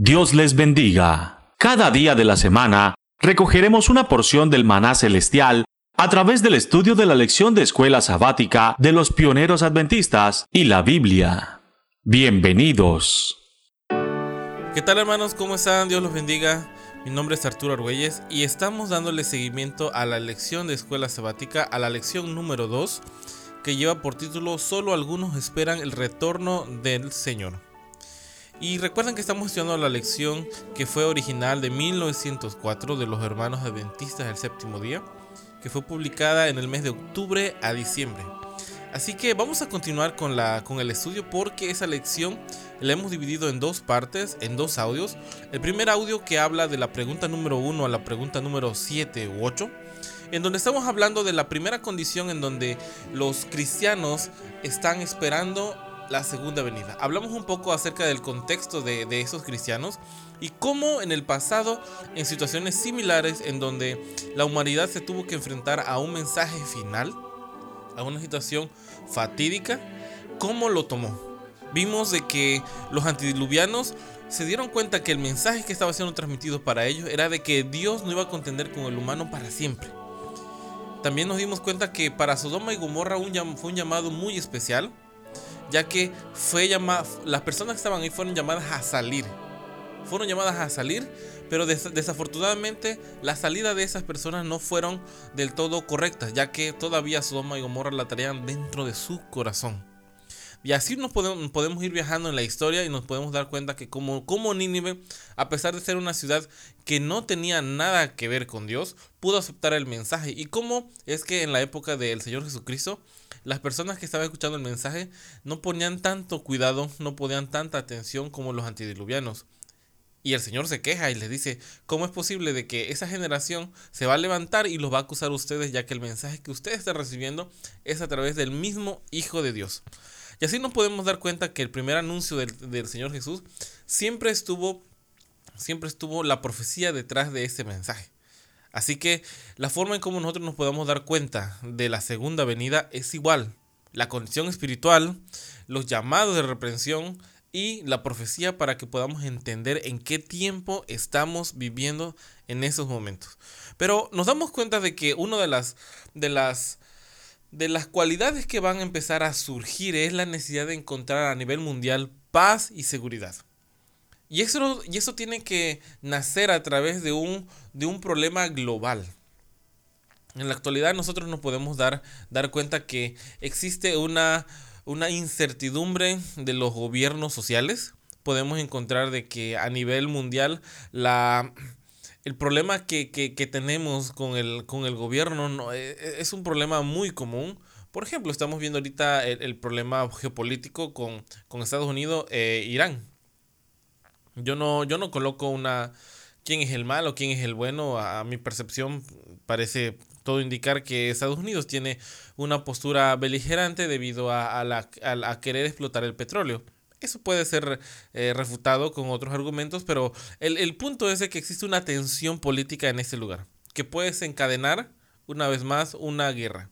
Dios les bendiga. Cada día de la semana recogeremos una porción del maná celestial a través del estudio de la lección de escuela sabática de los pioneros adventistas y la Biblia. Bienvenidos. ¿Qué tal hermanos? ¿Cómo están? Dios los bendiga. Mi nombre es Arturo Argüelles y estamos dándole seguimiento a la lección de escuela sabática, a la lección número 2, que lleva por título Solo algunos esperan el retorno del Señor. Y recuerden que estamos estudiando la lección que fue original de 1904 de los hermanos adventistas del séptimo día, que fue publicada en el mes de octubre a diciembre. Así que vamos a continuar con, la, con el estudio porque esa lección la hemos dividido en dos partes, en dos audios. El primer audio que habla de la pregunta número 1 a la pregunta número 7 u 8, en donde estamos hablando de la primera condición en donde los cristianos están esperando la segunda venida. Hablamos un poco acerca del contexto de, esos cristianos y cómo en el pasado, en situaciones similares en donde la humanidad se tuvo que enfrentar a un mensaje final, a una situación fatídica, cómo lo tomó. Vimos de que los antidiluvianos se dieron cuenta que el mensaje que estaba siendo transmitido para ellos era de que Dios no iba a contender con el humano para siempre. También nos dimos cuenta que para Sodoma y Gomorra fue un llamado muy especial, ya que fue llamada, las personas que estaban ahí fueron llamadas a salir. Fueron llamadas a salir, pero desafortunadamente la salida de esas personas no fueron del todo correctas, ya que todavía Sodoma y Gomorra la traían dentro de su corazón. Y así nos podemos, podemos, ir viajando en la historia y nos podemos dar cuenta que como, como Nínive, a pesar de ser una ciudad que no tenía nada que ver con Dios, pudo aceptar el mensaje. Y cómo es que en la época del Señor Jesucristo, las personas que estaban escuchando el mensaje no ponían tanto cuidado, no ponían tanta atención como los antidiluvianos. Y el Señor se queja y les dice, ¿cómo es posible de que esa generación se va a levantar y los va a acusar a ustedes ya que el mensaje que ustedes están recibiendo es a través del mismo Hijo de Dios? Y así nos podemos dar cuenta que el primer anuncio del, del Señor Jesús siempre estuvo, siempre estuvo la profecía detrás de ese mensaje. Así que la forma en cómo nosotros nos podemos dar cuenta de la segunda venida es igual. La condición espiritual, los llamados de reprensión y la profecía para que podamos entender en qué tiempo estamos viviendo en esos momentos. Pero nos damos cuenta de que una de las de las de las cualidades que van a empezar a surgir es la necesidad de encontrar a nivel mundial paz y seguridad. Y eso, y eso tiene que nacer a través de un, de un problema global. En la actualidad nosotros nos podemos dar, dar cuenta que existe una, una incertidumbre de los gobiernos sociales. Podemos encontrar de que a nivel mundial la, el problema que, tenemos con el, con el gobierno no, e, e, es un problema muy común. Por ejemplo, estamos viendo ahorita el, problema geopolítico con, Estados Unidos e Irán. Yo no, yo no coloco una quién es el malo, quién es el bueno. A, mi percepción parece todo indicar que Estados Unidos tiene una postura beligerante debido a, la, a, querer explotar el petróleo. Eso puede ser eh, refutado con otros argumentos, pero el, el, punto es que existe una tensión política en ese lugar, que puede desencadenar una vez más una guerra.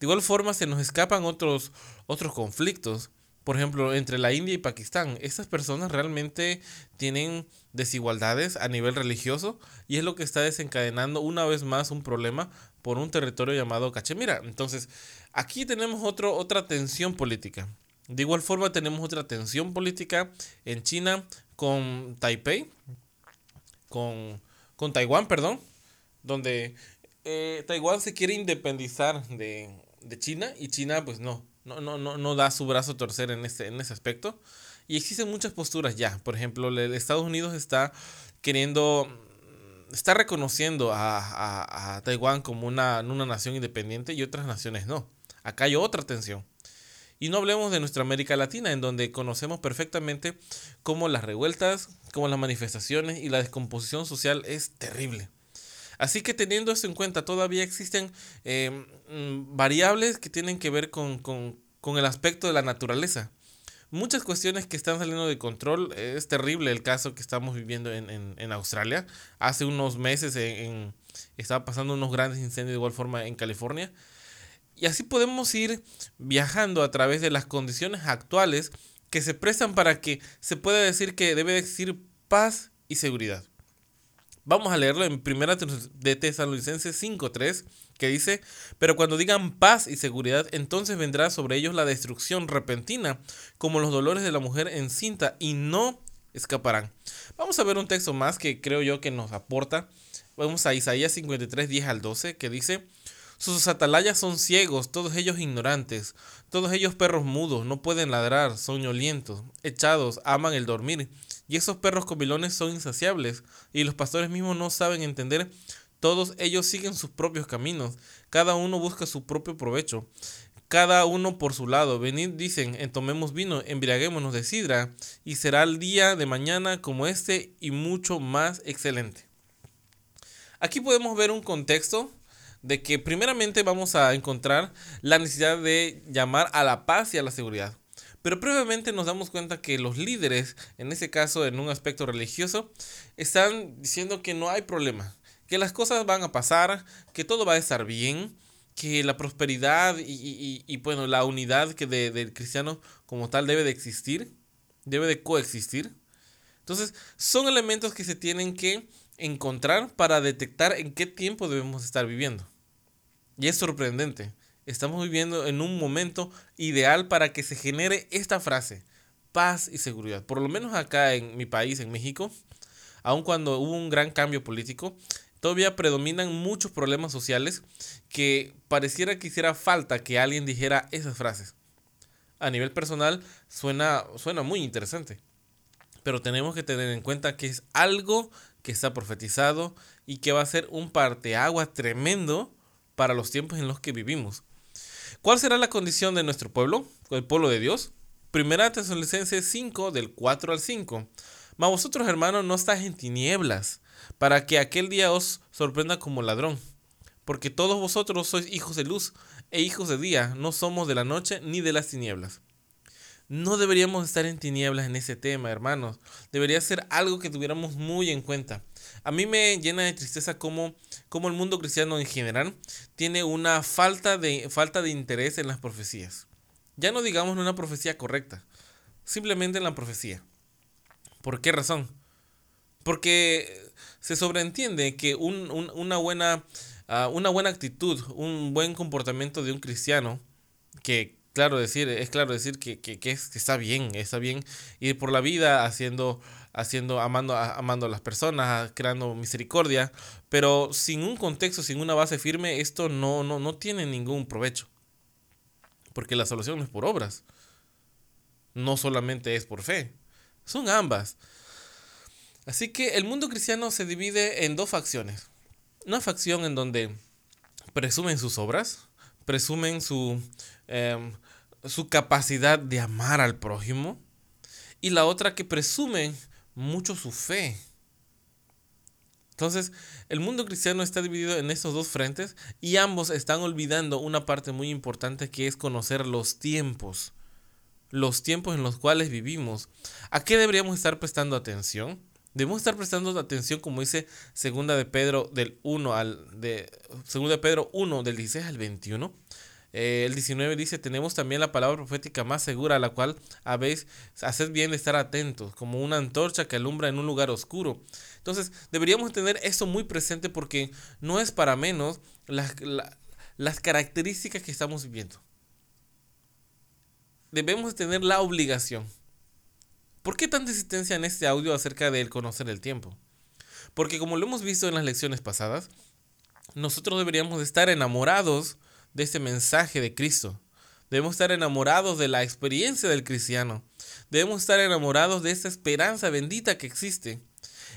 De igual forma se nos escapan otros, otros conflictos por ejemplo, entre la India y Pakistán, estas personas realmente tienen desigualdades a nivel religioso y es lo que está desencadenando una vez más un problema por un territorio llamado Cachemira. Entonces, aquí tenemos otro, otra tensión política. De igual forma, tenemos otra tensión política en China con Taipei, con, con Taiwán, perdón, donde eh, Taiwán se quiere independizar de, de China y China pues no, no, no, no, da su brazo a torcer en ese, en ese aspecto. Y existen muchas posturas ya. Por ejemplo, Estados Unidos está queriendo, está reconociendo a, a, Taiwán como una, una nación independiente y otras naciones no. Acá hay otra tensión. Y no hablemos de nuestra América Latina, en donde conocemos perfectamente cómo las revueltas, cómo las manifestaciones y la descomposición social es terrible. Así que teniendo eso en cuenta, todavía existen em, mm, variables que tienen que ver con, el aspecto de la naturaleza. Muchas cuestiones que están saliendo de control. Es terrible el caso que estamos viviendo en, Australia. Hace unos meses en, estaba pasando unos grandes incendios de igual forma en California. Y así podemos ir viajando a través de las condiciones actuales que se prestan para que se pueda decir que debe existir paz y seguridad. Vamos a leerlo en 1 de Tesalonicenses 5.3, que dice, pero cuando digan paz y seguridad, entonces vendrá sobre ellos la destrucción repentina, como los dolores de la mujer encinta, y no escaparán. Vamos a ver un texto más que creo yo que nos aporta. Vamos a Isaías 53, 10 al 12, que dice, sus atalayas son ciegos, todos ellos ignorantes, todos ellos perros mudos, no pueden ladrar, son echados, aman el dormir y esos perros comilones son insaciables, y los pastores mismos no saben entender. Todos ellos siguen sus propios caminos, cada uno busca su propio provecho, cada uno por su lado. Venid, dicen, tomemos vino, embriaguémonos de sidra, y será el día de mañana como este y mucho más excelente. Aquí podemos ver un contexto de que primeramente vamos a encontrar la necesidad de llamar a la paz y a la seguridad. Pero previamente nos damos cuenta que los líderes, en ese caso en un aspecto religioso, están diciendo que no hay problema, que las cosas van a pasar, que todo va a estar bien, que la prosperidad y, bueno, la unidad que del cristiano como tal debe de existir, debe de coexistir. Entonces, son elementos que se tienen que encontrar para detectar en qué tiempo debemos estar viviendo. Y es sorprendente Estamos viviendo en un momento ideal para que se genere esta frase, paz y seguridad. Por lo menos acá en mi país, en México, aun cuando hubo un gran cambio político, todavía predominan muchos problemas sociales que pareciera que hiciera falta que alguien dijera esas frases. A nivel personal suena, suena muy interesante, pero tenemos que tener en cuenta que es algo que está profetizado y que va a ser un parteaguas tremendo para los tiempos en los que vivimos. ¿Cuál será la condición de nuestro pueblo, el pueblo de Dios? Primera Tesalonicenses 5, del 4 al 5. Mas vosotros, hermanos, no estáis en tinieblas, para que aquel día os sorprenda como ladrón. Porque todos vosotros sois hijos de luz e hijos de día, no somos de la noche ni de las tinieblas. No deberíamos estar en tinieblas en ese tema, hermanos. Debería ser algo que tuviéramos muy en cuenta. A mí me llena de tristeza cómo, el mundo cristiano en general tiene una falta de, falta de interés en las profecías. Ya no digamos en una profecía correcta, simplemente en la profecía. ¿Por qué razón? Porque se sobreentiende que una, buena, ah, una buena actitud, un buen comportamiento de un cristiano, que claro decir, es claro decir que, que, que, está bien, está bien ir por la vida haciendo haciendo, amando, amando a las personas, creando misericordia, pero sin un contexto, sin una base firme, esto no, no, no tiene ningún provecho. Porque la solución no es por obras, no solamente es por fe, son ambas. Así que el mundo cristiano se divide en dos facciones. Una facción en donde presumen sus obras, presumen su, em, su capacidad de amar al prójimo, y la otra que presumen mucho su fe. Entonces, el mundo cristiano está dividido en estos dos frentes y ambos están olvidando una parte muy importante que es conocer los tiempos, los tiempos en los cuales vivimos. ¿A qué deberíamos estar prestando atención? Debemos estar prestando atención, como dice segunda de Pedro del 1 al de segunda de Pedro 1 del 16 al 21 eh, el 19 dice, tenemos también la palabra profética más segura, a la cual habéis, haced bien de estar atentos, como una antorcha que alumbra en un lugar oscuro. Entonces, deberíamos tener eso muy presente porque no es para menos las, las características que estamos viviendo. Debemos tener la obligación. ¿Por qué tanta insistencia en este audio acerca de conocer el tiempo? Porque como lo hemos visto en las lecciones pasadas, nosotros deberíamos estar enamorados de este mensaje de Cristo. Debemos estar enamorados de la experiencia del cristiano. Debemos estar enamorados de esta esperanza bendita que existe.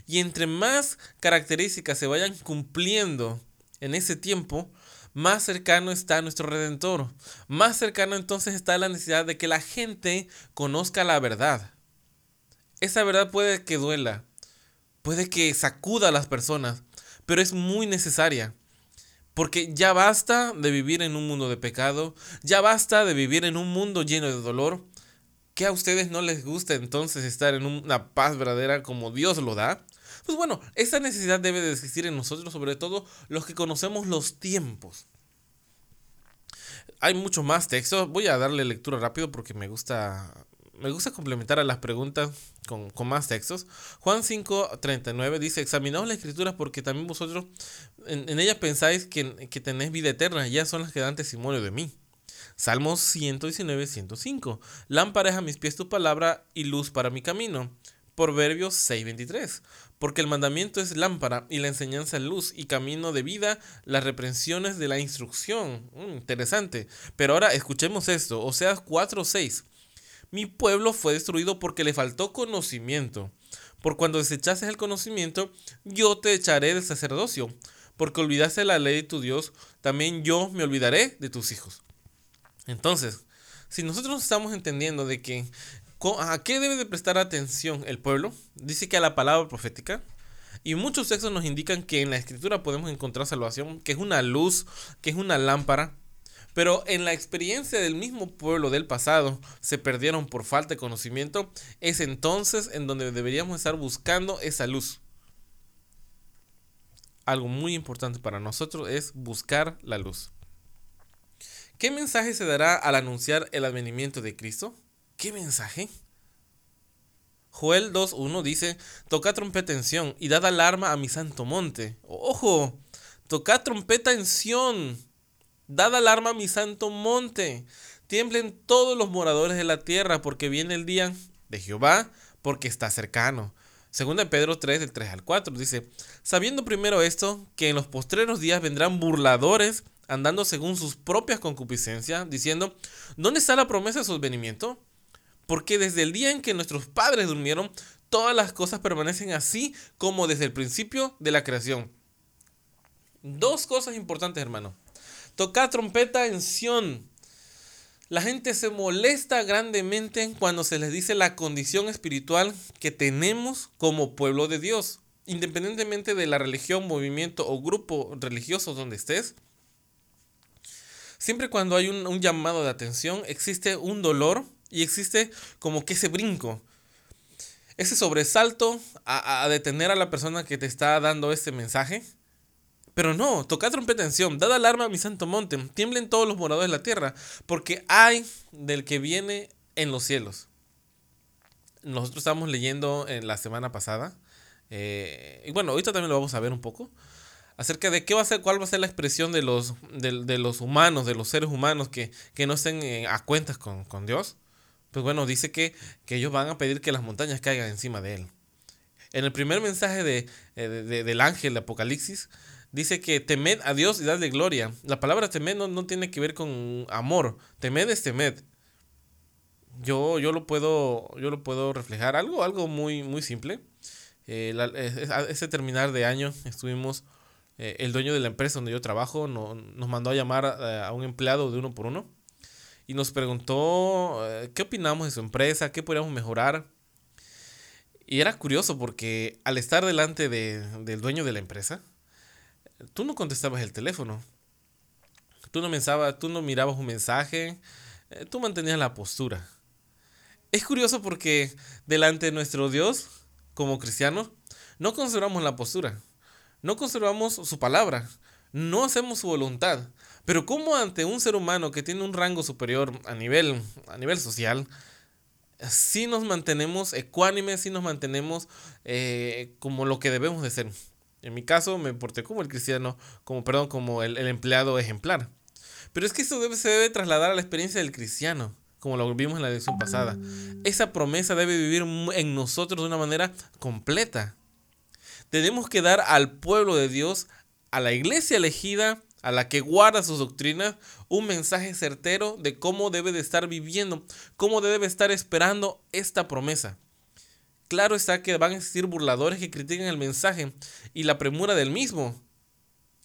Y entre más características se vayan cumpliendo en ese tiempo, más cercano está nuestro Redentor. Más cercano entonces está la necesidad de que la gente conozca la verdad. Esa verdad puede que duela, puede que sacuda a las personas, pero es muy necesaria. Porque ya basta de vivir en un mundo de pecado, ya basta de vivir en un mundo lleno de dolor. ¿Que a ustedes no les gusta entonces estar en una paz verdadera como Dios lo da? Pues bueno, esa necesidad debe de existir en nosotros, sobre todo los que conocemos los tiempos. Hay mucho más texto, voy a darle lectura rápido porque me gusta me gusta complementar a las preguntas con, más textos. Juan 5, 39 dice, examinaos la escritura porque también vosotros en, ella pensáis que, que tenéis vida eterna, ya son las que dan testimonio de mí. Salmos 119, 105. Lámpara es a mis pies tu palabra y luz para mi camino. Proverbios 6:23. Porque el mandamiento es lámpara y la enseñanza es luz y camino de vida, las reprensiones de la instrucción. Mm, interesante. Pero ahora escuchemos esto. O sea, 4:6. Mi pueblo fue destruido porque le faltó conocimiento. Por cuando desechases el conocimiento, yo te echaré del sacerdocio. Porque olvidaste la ley de tu Dios, también yo me olvidaré de tus hijos. Entonces, si nosotros estamos entendiendo de que a qué debe de prestar atención el pueblo, dice que a la palabra profética, y muchos textos nos indican que en la escritura podemos encontrar salvación, que es una luz, que es una lámpara, pero en la experiencia del mismo pueblo del pasado se perdieron por falta de conocimiento, es entonces en donde deberíamos estar buscando esa luz. Algo muy importante para nosotros es buscar la luz. ¿Qué mensaje se dará al anunciar el advenimiento de Cristo? ¿Qué mensaje? Joel 2.1 dice, toca trompeta en Sión y dad alarma a mi santo monte. Ojo, toca trompeta en Sión, dad alarma a mi santo monte. Tiemblen todos los moradores de la tierra porque viene el día de Jehová, porque está cercano. Segunda Pedro 3, del 3 al 4 dice, sabiendo primero esto, que en los postreros días vendrán burladores andando según sus propias concupiscencias, diciendo, ¿dónde está la promesa de su venimiento? Porque desde el día en que nuestros padres durmieron, todas las cosas permanecen así como desde el principio de la creación. Dos cosas importantes, hermano. Tocar trompeta en Sión. La gente se molesta grandemente cuando se les dice la condición espiritual que tenemos como pueblo de Dios. Independientemente de la religión, movimiento o grupo religioso donde estés, Siempre cuando hay un, llamado de atención, existe un dolor y existe como que ese brinco. Ese sobresalto a, detener a la persona que te está dando este mensaje. Pero no, toca trompeta dad alarma a mi santo monte, tiemblen todos los moradores de la tierra, porque hay del que viene en los cielos. Nosotros estábamos leyendo en la semana pasada, eh, y bueno, ahorita también lo vamos a ver un poco, acerca de qué va a ser, cuál va a ser la expresión de los, de, los humanos, de los seres humanos que, no estén eh, a cuentas con, Dios. Pues bueno, dice que, que, ellos van a pedir que las montañas caigan encima de él. En el primer mensaje de, eh, del ángel de Apocalipsis, dice que temed a Dios y dadle gloria. La palabra temed no, tiene que ver con amor. Temed es temed. Yo, yo, lo, puedo, yo lo puedo reflejar. Algo, algo muy, muy simple. Eh, ese terminar de año estuvimos eh, el dueño de la empresa donde yo trabajo nos mandó a llamar a, un empleado de uno por uno y nos preguntó eh, qué opinamos de su empresa, qué podríamos mejorar. Y era curioso porque al estar delante del dueño de la empresa, tú no contestabas el teléfono. Tú no, tú no mirabas un mensaje, eh, tú mantenías la postura. Es curioso porque delante de nuestro Dios, como cristianos, no conservamos la postura no conservamos su palabra, no hacemos su voluntad. Pero como ante un ser humano que tiene un rango superior a nivel, a nivel social, sí nos mantenemos ecuánimes, sí nos mantenemos eh, como lo que debemos de ser. En mi caso me porté como el cristiano, como, perdón, como el, empleado ejemplar. Pero es que eso se debe trasladar a la experiencia del cristiano, como lo vimos en la lección pasada. Esa promesa debe vivir en nosotros de una manera completa tenemos que dar al pueblo de Dios, a la iglesia elegida, a la que guarda sus doctrinas, un mensaje certero de cómo debe de estar viviendo, cómo debe estar esperando esta promesa. Claro está que van a existir burladores que critiquen el mensaje y la premura del mismo.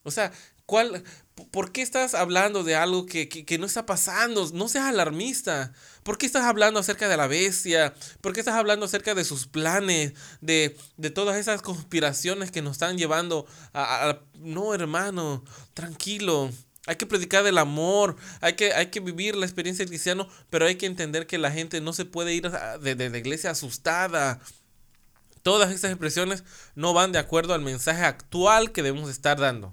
O sea, ¿cuál, ¿por qué estás hablando de algo que, no está pasando? No seas alarmista. ¿Por qué estás hablando acerca de la bestia? ¿Por qué estás hablando acerca de sus planes? De, todas esas conspiraciones que nos están llevando a... no, hermano, tranquilo. Hay que predicar del amor, hay que, hay que vivir la experiencia del cristiano, pero hay que entender que la gente no se puede ir de, de la iglesia asustada. Todas estas expresiones no van de acuerdo al mensaje actual que debemos estar dando.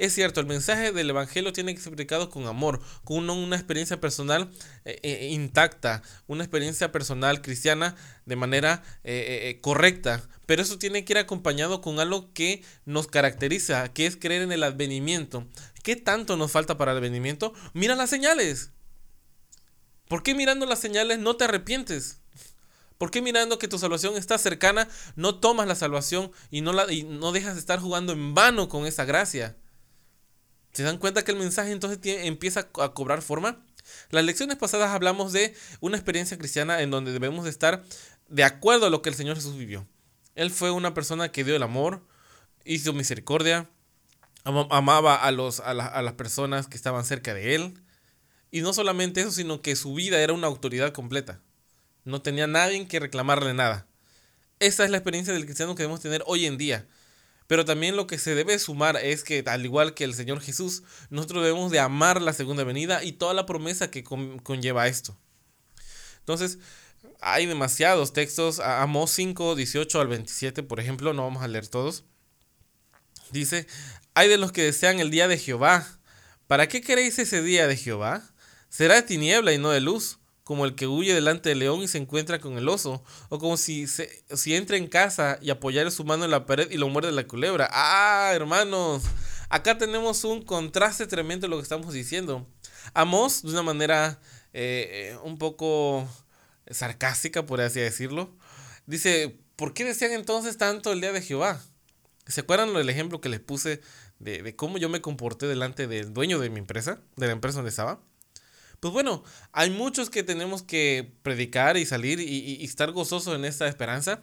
Es cierto, el mensaje del Evangelio tiene que ser predicado con amor, con una, experiencia personal eh, eh, intacta, una experiencia personal cristiana de manera eh, correcta. Pero eso tiene que ir acompañado con algo que nos caracteriza, que es creer en el advenimiento. ¿Qué tanto nos falta para el advenimiento? Mira las señales. ¿Por qué mirando las señales no te arrepientes? ¿Por qué mirando que tu salvación está cercana, no tomas la salvación y no dejas de estar jugando en vano con esa gracia? ¿Se dan cuenta que el mensaje entonces empieza a cobrar forma? Las lecciones pasadas hablamos de una experiencia cristiana en donde debemos de estar de acuerdo a lo que el Señor Jesús vivió. Él fue una persona que dio el amor, hizo misericordia, amaba a, los, a las personas que estaban cerca de Él. Y no solamente eso, sino que su vida era una autoridad completa. No tenía nadie que reclamarle nada. Esa es la experiencia del cristiano que debemos tener hoy en día. Pero también lo que se debe sumar es que, al igual que el Señor Jesús, nosotros debemos de amar la segunda venida y toda la promesa que conlleva esto. Entonces, hay demasiados textos. Amós 5, 18 al 27, por ejemplo, no vamos a leer todos. Dice, hay de los que desean el día de Jehová. ¿Para qué queréis ese día de Jehová? Será de tiniebla y no de luz como el que huye delante del león y se encuentra con el oso, o como si, se, si entra en casa y apoyara su mano en la pared y lo muerde la culebra. Ah, hermanos, acá tenemos un contraste tremendo de lo que estamos diciendo. Amos, de una manera eh, un poco sarcástica, por así decirlo, dice, ¿por qué decían entonces tanto el día de Jehová? ¿Se acuerdan del ejemplo que les puse de, de cómo yo me comporté delante del dueño de mi empresa, de la empresa donde estaba? Pues bueno, hay muchos que tenemos que predicar y salir y, estar gozosos en esta esperanza.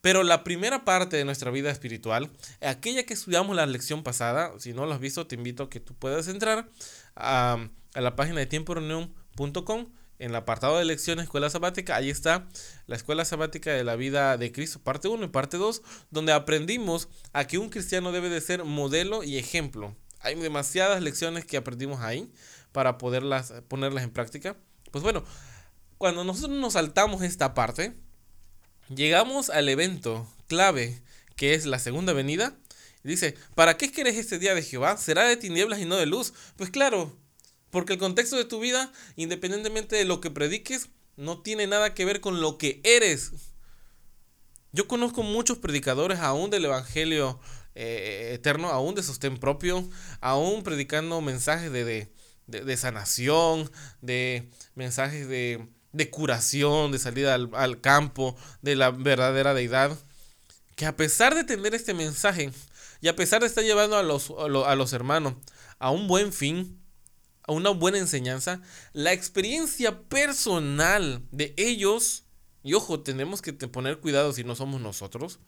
Pero la primera parte de nuestra vida espiritual, aquella que estudiamos la lección pasada, si no lo has visto, te invito a que tú puedas entrar a, la página de tiemporeunión.com en el apartado de lecciones Escuela Sabática, ahí está la Escuela Sabática de la Vida de Cristo, parte 1 y parte 2, donde aprendimos a que un cristiano debe de ser modelo y ejemplo. Hay demasiadas lecciones que aprendimos ahí para poderlas ponerlas en práctica. Pues bueno, cuando nosotros nos saltamos esta parte, llegamos al evento clave que es la segunda venida. Dice, ¿para qué quieres este día de Jehová? ¿Será de tinieblas y no de luz? Pues claro, porque el contexto de tu vida, independientemente de lo que prediques, no tiene nada que ver con lo que eres. Yo conozco muchos predicadores aún del Evangelio eh, eterno, aún de sostén propio, aún predicando mensajes de, de, sanación, de mensajes de, curación, de salida al, campo, de la verdadera deidad. Que a pesar de tener este mensaje y a pesar de estar llevando a los, a los hermanos a un buen fin, a una buena enseñanza, la experiencia personal de ellos, y ojo, tenemos que poner cuidado si no somos nosotros,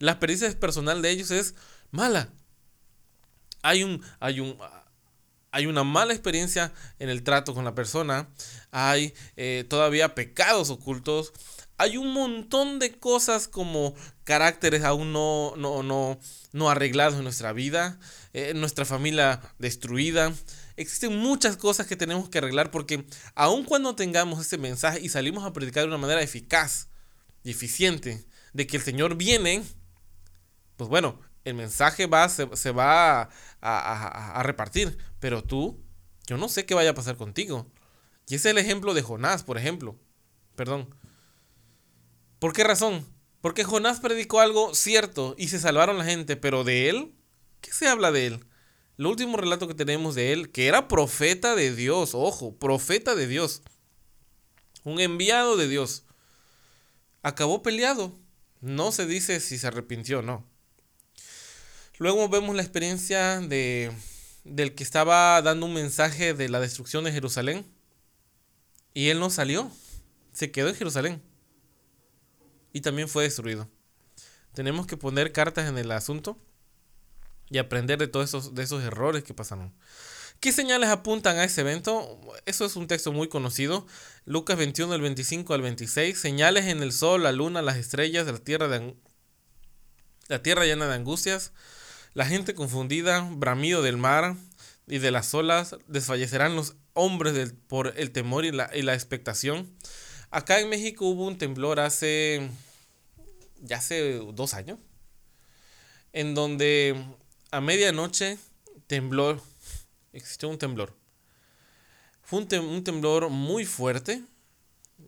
la experiencia personal de ellos es mala. Hay un, hay un, hay una mala experiencia en el trato con la persona, hay eh, todavía pecados ocultos, hay un montón de cosas como caracteres aún no, no, no, no arreglados en nuestra vida, eh, nuestra familia destruida. Existen muchas cosas que tenemos que arreglar porque aun cuando tengamos ese mensaje y salimos a predicar de una manera eficaz y eficiente de que el Señor viene, pues bueno, el mensaje va, se, va a, repartir, pero tú, yo no sé qué vaya a pasar contigo. Y ese es el ejemplo de Jonás, por ejemplo. Perdón. ¿Por qué razón? Porque Jonás predicó algo cierto y se salvaron la gente, pero de él, ¿qué se habla de él? El último relato que tenemos de él, que era profeta de Dios, ojo, profeta de Dios, un enviado de Dios, acabó peleado. No se dice si se arrepintió o no. Luego vemos la experiencia de, del que estaba dando un mensaje de la destrucción de Jerusalén. Y él no salió, se quedó en Jerusalén. Y también fue destruido. Tenemos que poner cartas en el asunto y aprender de todos esos, de esos errores que pasaron. ¿Qué señales apuntan a ese evento? Eso es un texto muy conocido. Lucas 21, del 25 al 26. Señales en el sol, la luna, las estrellas, la tierra, de, la tierra llena de angustias, la gente confundida, bramido del mar y de las olas, desfallecerán los hombres por el temor y la, y la expectación. Acá en México hubo un temblor hace, ya hace dos años, en donde a medianoche temblor, existió un temblor. Fue un, temblor muy fuerte,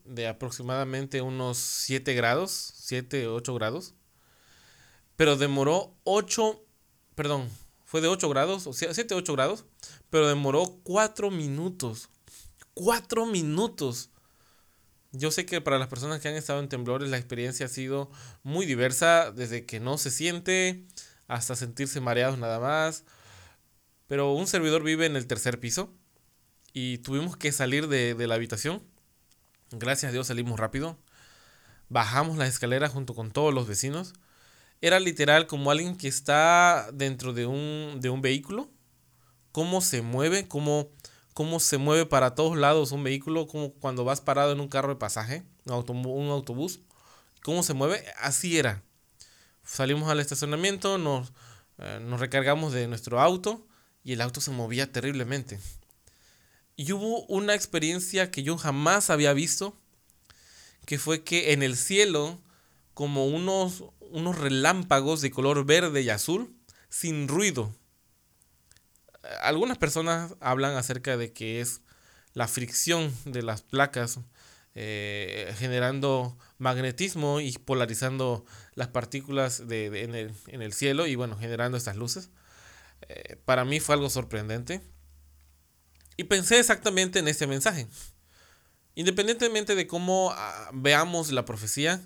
de aproximadamente unos 7 grados, 7, 8 grados. Pero demoró 8, perdón, fue de 8 grados, o sea, 7, 8 grados, pero demoró 4 minutos. 4 minutos. Yo sé que para las personas que han estado en temblores la experiencia ha sido muy diversa, desde que no se siente hasta sentirse mareados nada más. Pero un servidor vive en el tercer piso y tuvimos que salir de, la habitación. Gracias a Dios salimos rápido. Bajamos las escaleras junto con todos los vecinos. Era literal como alguien que está dentro de un, de un vehículo. Cómo se mueve, cómo cómo se mueve para todos lados un vehículo, como cuando vas parado en un carro de pasaje, un, autobús, cómo se mueve, así era. Salimos al estacionamiento, nos, eh, nos recargamos de nuestro auto y el auto se movía terriblemente. Y hubo una experiencia que yo jamás había visto, que fue que en el cielo, como unos, unos relámpagos de color verde y azul, sin ruido, algunas personas hablan acerca de que es la fricción de las placas eh, generando magnetismo y polarizando las partículas en, el, cielo y bueno, generando estas luces. Eh, para mí fue algo sorprendente. Y pensé exactamente en este mensaje. Independientemente de cómo ah, veamos la profecía,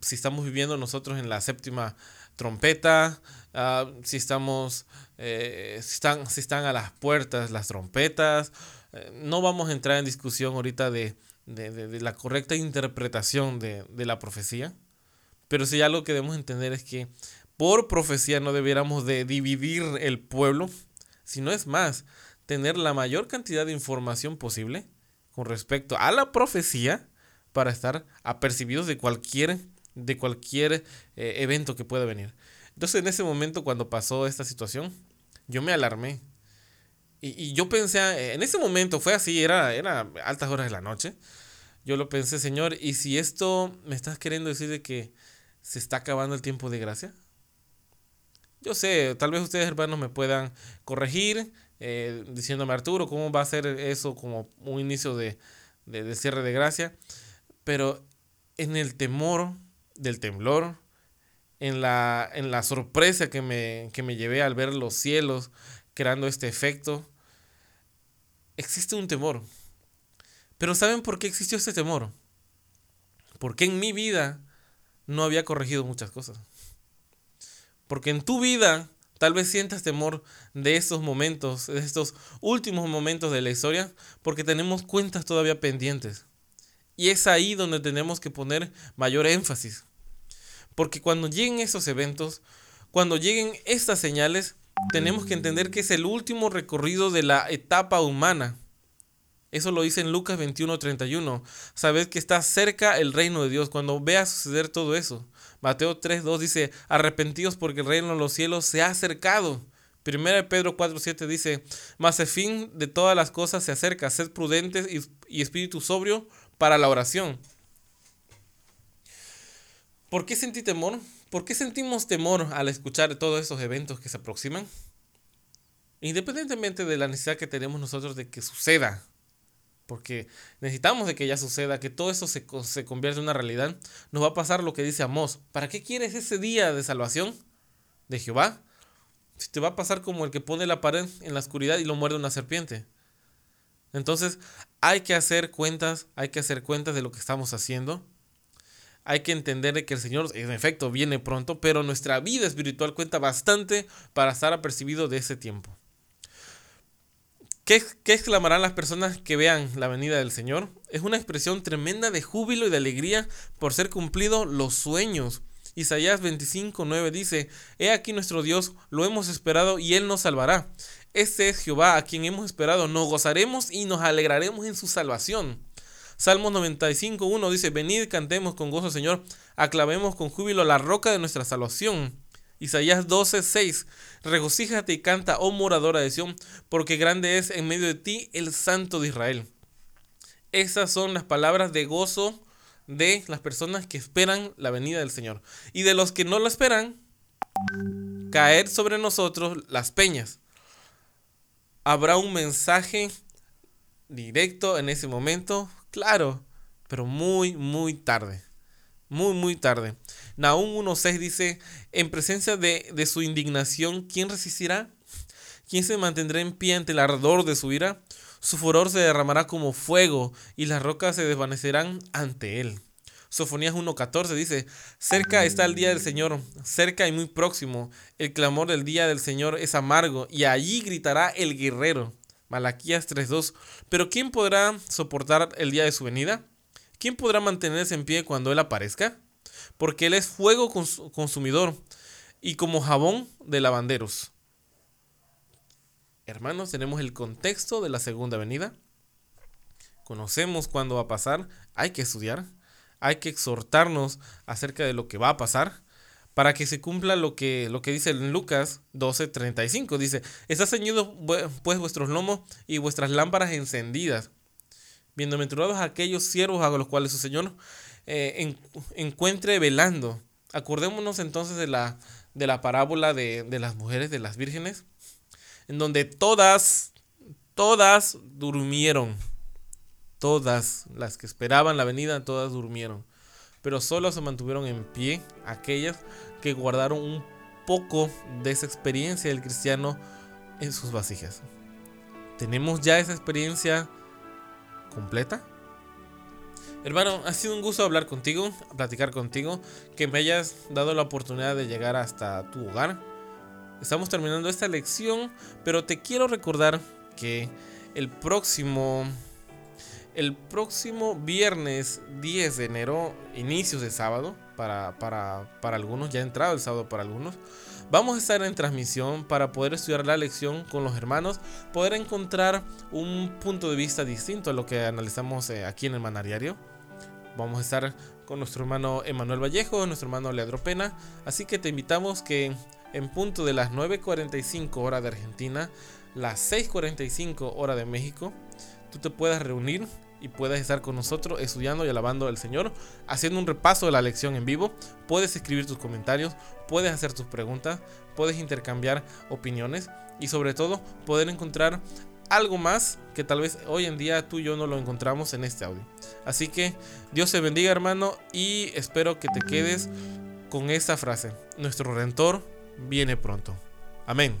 si estamos viviendo nosotros en la séptima trompeta, ah, si estamos, eh, si, están, si están a las puertas las trompetas. Eh, no vamos a entrar en discusión ahorita de, la correcta interpretación de, la profecía, pero si algo que debemos entender es que por profecía no debiéramos de dividir el pueblo, sino es más, tener la mayor cantidad de información posible con respecto a la profecía para estar apercibidos de cualquier de cualquier eh, evento que pueda venir. Entonces en ese momento cuando pasó esta situación, yo me alarmé. Y, yo pensé, en ese momento fue así, era, era altas horas de la noche. Yo lo pensé, Señor, ¿y si esto me estás queriendo decir de que se está acabando el tiempo de gracia? Yo sé, tal vez ustedes hermanos me puedan corregir, eh, diciéndome Arturo, ¿cómo va a ser eso como un inicio de, de cierre de gracia? Pero en el temor del temblor, en la, en la sorpresa que me, que me llevé al ver los cielos creando este efecto, existe un temor. Pero ¿saben por qué existió este temor? Porque en mi vida no había corregido muchas cosas. Porque en tu vida tal vez sientas temor de estos momentos, de estos últimos momentos de la historia, porque tenemos cuentas todavía pendientes. Y es ahí donde tenemos que poner mayor énfasis. Porque cuando lleguen esos eventos, cuando lleguen estas señales, tenemos que entender que es el último recorrido de la etapa humana. Eso lo dice en Lucas 21:31. Sabes que está cerca el reino de Dios cuando vea suceder todo eso. Mateo 3:2 dice, arrepentidos porque el reino de los cielos se ha acercado. Primera Pedro 4:7 dice, mas el fin de todas las cosas se acerca, sed prudentes y espíritu sobrio para la oración. ¿Por qué sentí temor? ¿Por qué sentimos temor al escuchar todos esos eventos que se aproximan? Independientemente de la necesidad que tenemos nosotros de que suceda, porque necesitamos de que ya suceda, que todo eso se, se convierta en una realidad, nos va a pasar lo que dice Amós. ¿Para qué quieres ese día de salvación de Jehová? Si te va a pasar como el que pone la pared en la oscuridad y lo muerde una serpiente. Entonces hay que hacer cuentas, hay que hacer cuentas de lo que estamos haciendo hay que entender que el Señor en efecto viene pronto, pero nuestra vida espiritual cuenta bastante para estar apercibido de ese tiempo. ¿Qué, ¿Qué, exclamarán las personas que vean la venida del Señor? Es una expresión tremenda de júbilo y de alegría por ser cumplido los sueños. Isaías 25, 9 dice, He aquí nuestro Dios, lo hemos esperado y Él nos salvará. Este es Jehová a quien hemos esperado, nos gozaremos y nos alegraremos en su salvación. Salmos 95, 1 dice, venid, cantemos con gozo, Señor, aclamemos con júbilo la roca de nuestra salvación. Isaías 12, 6, regocíjate y canta, oh moradora de Sión, porque grande es en medio de ti el Santo de Israel. Esas son las palabras de gozo de las personas que esperan la venida del Señor. Y de los que no lo esperan, caer sobre nosotros las peñas. ¿Habrá un mensaje directo en ese momento? Claro, pero muy, muy tarde. Muy, muy tarde. Nahum 1.6 dice, en presencia de, de su indignación, ¿quién resistirá? ¿Quién se mantendrá en pie ante el ardor de su ira? Su furor se derramará como fuego y las rocas se desvanecerán ante él. Sofonías 1.14 dice, cerca está el día del Señor, cerca y muy próximo. El clamor del día del Señor es amargo y allí gritará el guerrero. Malaquías 3.2. Pero ¿quién podrá soportar el día de su venida? ¿Quién podrá mantenerse en pie cuando Él aparezca? Porque Él es fuego consumidor y como jabón de lavanderos. Hermanos, tenemos el contexto de la segunda venida. Conocemos cuándo va a pasar. Hay que estudiar hay que exhortarnos acerca de lo que va a pasar para que se cumpla lo que, lo que dice en Lucas 12:35. Dice, está ceñido pues vuestros lomos y vuestras lámparas encendidas. Bienaventurados aquellos siervos a los cuales su Señor eh, encuentre velando. Acordémonos entonces de la, de la parábola de, de las mujeres, de las vírgenes, en donde todas, todas durmieron Todas las que esperaban la venida, todas durmieron. Pero solo se mantuvieron en pie aquellas que guardaron un poco de esa experiencia del cristiano en sus vasijas. ¿Tenemos ya esa experiencia completa? Hermano, ha sido un gusto hablar contigo, platicar contigo, que me hayas dado la oportunidad de llegar hasta tu hogar. Estamos terminando esta lección, pero te quiero recordar que el próximo el próximo viernes 10 de enero, inicios de sábado, para, para, algunos, ya entrado el sábado para algunos, vamos a estar en transmisión para poder estudiar la lección con los hermanos, poder encontrar un punto de vista distinto a lo que analizamos eh, aquí en el manariario. Vamos a estar con nuestro hermano Emanuel Vallejo, nuestro hermano Leandro Pena, así que te invitamos que en punto de las 9.45 hora de Argentina, las 6.45 hora de México, tú te puedas reunir y puedas estar con nosotros estudiando y alabando al Señor, haciendo un repaso de la lección en vivo. Puedes escribir tus comentarios, puedes hacer tus preguntas, puedes intercambiar opiniones y sobre todo poder encontrar algo más que tal vez hoy en día tú y yo no lo encontramos en este audio. Así que Dios te bendiga hermano y espero que te quedes con esta frase. Nuestro Redentor viene pronto. Amén.